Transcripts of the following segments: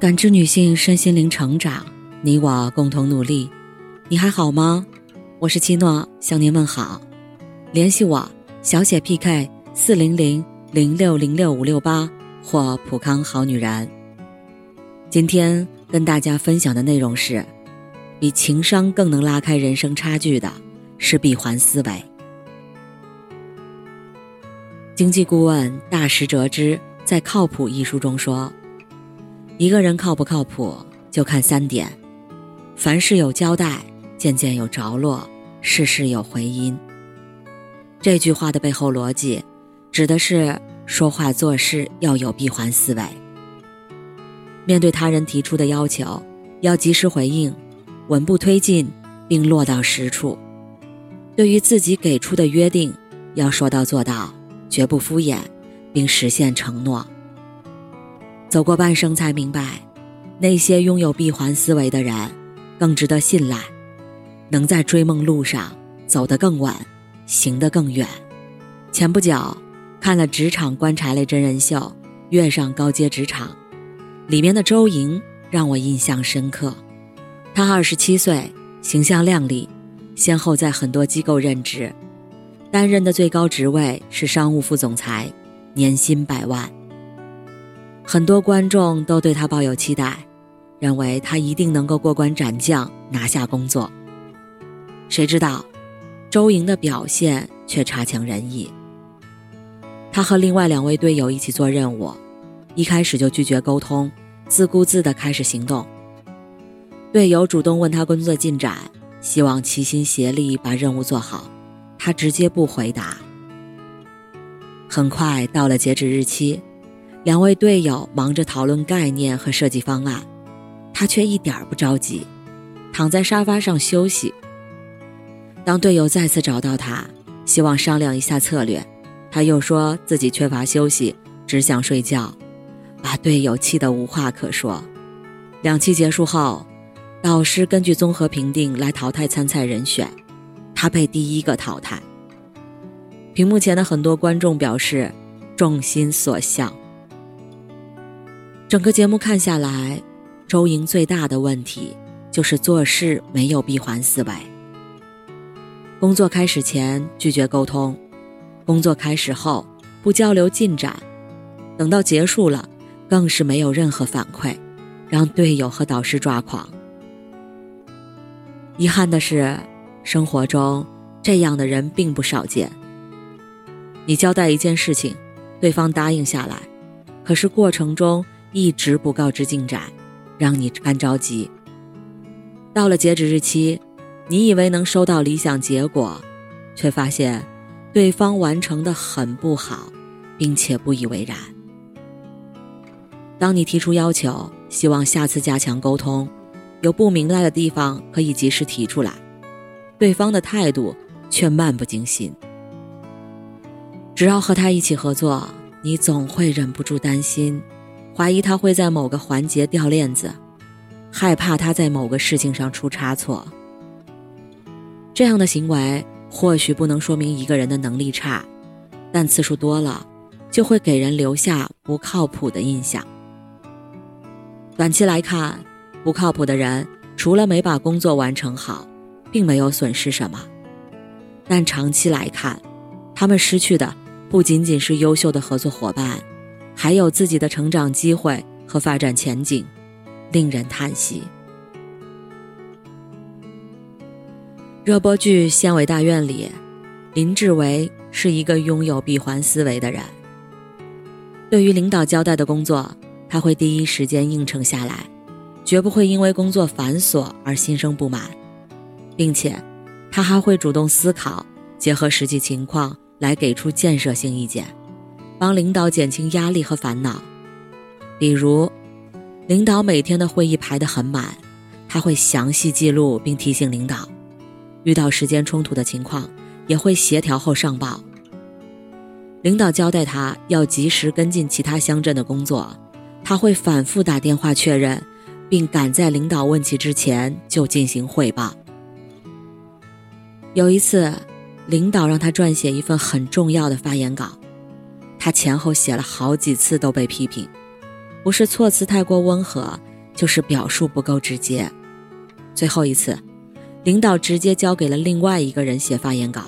感知女性身心灵成长，你我共同努力。你还好吗？我是七诺，向您问好。联系我小写 PK 四零零零六零六五六八或普康好女人。今天跟大家分享的内容是，比情商更能拉开人生差距的是闭环思维。经济顾问大石哲之在《靠谱》一书中说。一个人靠不靠谱，就看三点：凡事有交代，件件有着落，事事有回音。这句话的背后逻辑，指的是说话做事要有闭环思维。面对他人提出的要求，要及时回应，稳步推进，并落到实处；对于自己给出的约定，要说到做到，绝不敷衍，并实现承诺。走过半生，才明白，那些拥有闭环思维的人，更值得信赖，能在追梦路上走得更稳，行得更远。前不久，看了职场观察类真人秀《跃上高阶职场》，里面的周莹让我印象深刻。她二十七岁，形象靓丽，先后在很多机构任职，担任的最高职位是商务副总裁，年薪百万。很多观众都对他抱有期待，认为他一定能够过关斩将拿下工作。谁知道，周莹的表现却差强人意。他和另外两位队友一起做任务，一开始就拒绝沟通，自顾自地开始行动。队友主动问他工作进展，希望齐心协力把任务做好，他直接不回答。很快到了截止日期。两位队友忙着讨论概念和设计方案，他却一点儿不着急，躺在沙发上休息。当队友再次找到他，希望商量一下策略，他又说自己缺乏休息，只想睡觉，把队友气得无话可说。两期结束后，导师根据综合评定来淘汰参赛人选，他被第一个淘汰。屏幕前的很多观众表示，众心所向。整个节目看下来，周莹最大的问题就是做事没有闭环思维。工作开始前拒绝沟通，工作开始后不交流进展，等到结束了，更是没有任何反馈，让队友和导师抓狂。遗憾的是，生活中这样的人并不少见。你交代一件事情，对方答应下来，可是过程中。一直不告知进展，让你干着急。到了截止日期，你以为能收到理想结果，却发现对方完成的很不好，并且不以为然。当你提出要求，希望下次加强沟通，有不明白的地方可以及时提出来，对方的态度却漫不经心。只要和他一起合作，你总会忍不住担心。怀疑他会在某个环节掉链子，害怕他在某个事情上出差错。这样的行为或许不能说明一个人的能力差，但次数多了，就会给人留下不靠谱的印象。短期来看，不靠谱的人除了没把工作完成好，并没有损失什么；但长期来看，他们失去的不仅仅是优秀的合作伙伴。还有自己的成长机会和发展前景，令人叹息。热播剧《县委大院》里，林志伟是一个拥有闭环思维的人。对于领导交代的工作，他会第一时间应承下来，绝不会因为工作繁琐而心生不满，并且他还会主动思考，结合实际情况来给出建设性意见。帮领导减轻压力和烦恼，比如，领导每天的会议排得很满，他会详细记录并提醒领导；遇到时间冲突的情况，也会协调后上报。领导交代他要及时跟进其他乡镇的工作，他会反复打电话确认，并赶在领导问起之前就进行汇报。有一次，领导让他撰写一份很重要的发言稿。他前后写了好几次都被批评，不是措辞太过温和，就是表述不够直接。最后一次，领导直接交给了另外一个人写发言稿，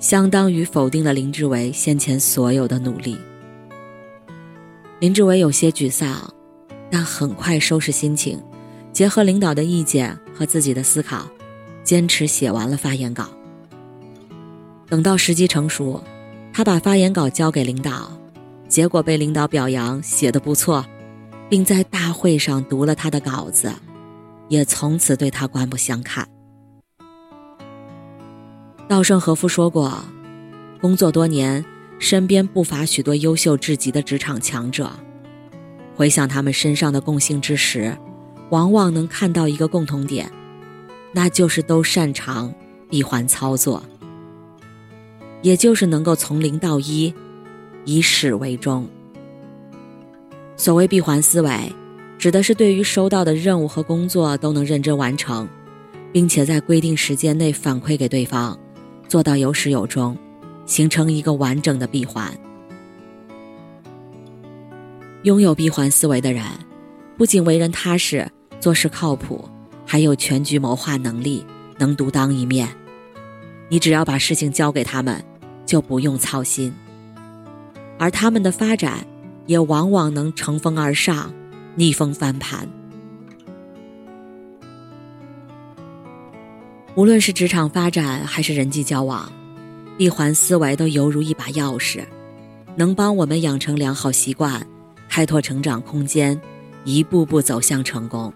相当于否定了林志伟先前所有的努力。林志伟有些沮丧，但很快收拾心情，结合领导的意见和自己的思考，坚持写完了发言稿。等到时机成熟，他把发言稿交给领导，结果被领导表扬写的不错，并在大会上读了他的稿子。也从此对他刮目相看。稻盛和夫说过：“工作多年，身边不乏许多优秀至极的职场强者。回想他们身上的共性之时，往往能看到一个共同点，那就是都擅长闭环操作，也就是能够从零到一，以始为终。所谓闭环思维。”指的是对于收到的任务和工作都能认真完成，并且在规定时间内反馈给对方，做到有始有终，形成一个完整的闭环。拥有闭环思维的人，不仅为人踏实、做事靠谱，还有全局谋划能力，能独当一面。你只要把事情交给他们，就不用操心。而他们的发展，也往往能乘风而上。逆风翻盘。无论是职场发展还是人际交往，闭环思维都犹如一把钥匙，能帮我们养成良好习惯，开拓成长空间，一步步走向成功。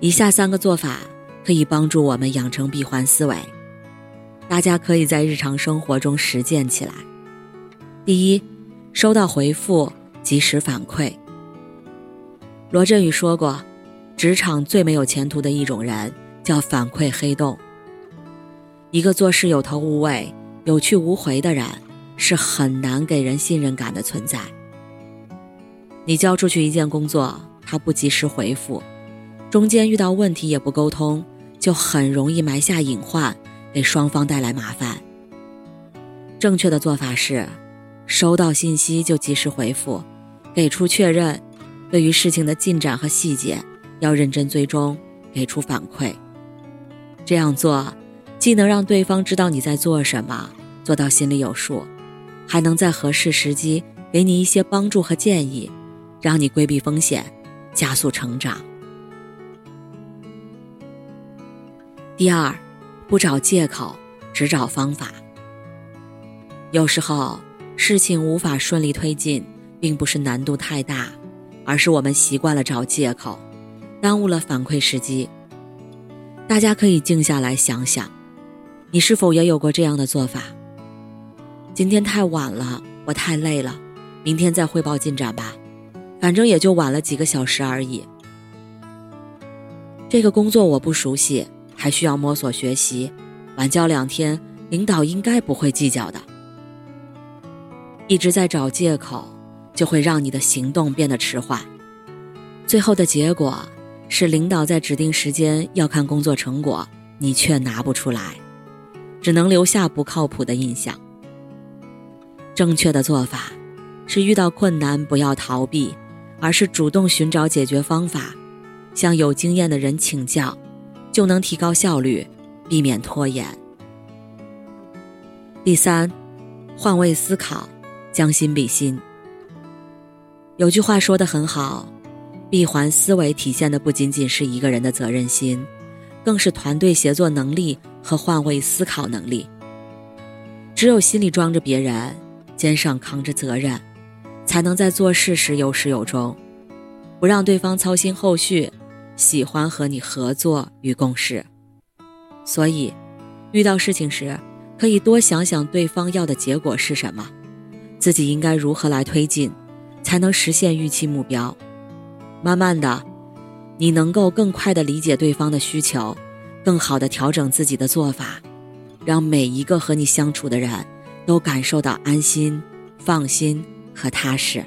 以下三个做法可以帮助我们养成闭环思维，大家可以在日常生活中实践起来。第一，收到回复及时反馈。罗振宇说过：“职场最没有前途的一种人叫反馈黑洞。一个做事有头无尾、有去无回的人，是很难给人信任感的存在。你交出去一件工作，他不及时回复，中间遇到问题也不沟通，就很容易埋下隐患，给双方带来麻烦。正确的做法是，收到信息就及时回复，给出确认。”对于事情的进展和细节，要认真追踪，给出反馈。这样做，既能让对方知道你在做什么，做到心里有数，还能在合适时机给你一些帮助和建议，让你规避风险，加速成长。第二，不找借口，只找方法。有时候，事情无法顺利推进，并不是难度太大。而是我们习惯了找借口，耽误了反馈时机。大家可以静下来想想，你是否也有过这样的做法？今天太晚了，我太累了，明天再汇报进展吧，反正也就晚了几个小时而已。这个工作我不熟悉，还需要摸索学习，晚交两天，领导应该不会计较的。一直在找借口。就会让你的行动变得迟缓，最后的结果是领导在指定时间要看工作成果，你却拿不出来，只能留下不靠谱的印象。正确的做法是遇到困难不要逃避，而是主动寻找解决方法，向有经验的人请教，就能提高效率，避免拖延。第三，换位思考，将心比心。有句话说的很好，闭环思维体现的不仅仅是一个人的责任心，更是团队协作能力和换位思考能力。只有心里装着别人，肩上扛着责任，才能在做事时有始有终，不让对方操心后续，喜欢和你合作与共事。所以，遇到事情时，可以多想想对方要的结果是什么，自己应该如何来推进。才能实现预期目标。慢慢的，你能够更快的理解对方的需求，更好的调整自己的做法，让每一个和你相处的人都感受到安心、放心和踏实。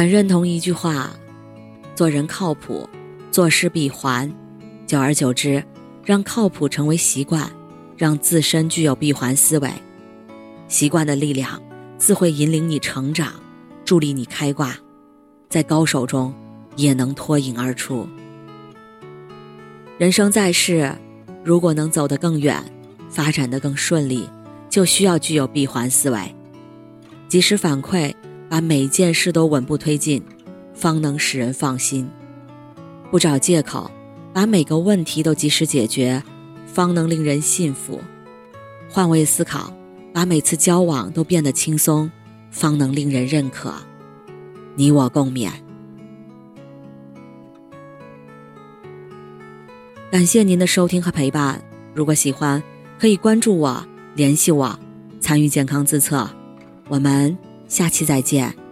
很认同一句话：做人靠谱，做事闭环。久而久之，让靠谱成为习惯，让自身具有闭环思维。习惯的力量。自会引领你成长，助力你开挂，在高手中也能脱颖而出。人生在世，如果能走得更远，发展得更顺利，就需要具有闭环思维，及时反馈，把每件事都稳步推进，方能使人放心；不找借口，把每个问题都及时解决，方能令人信服；换位思考，把每次交往都变得轻松，方能令人认可。你我共勉。感谢您的收听和陪伴。如果喜欢，可以关注我、联系我、参与健康自测。我们下期再见。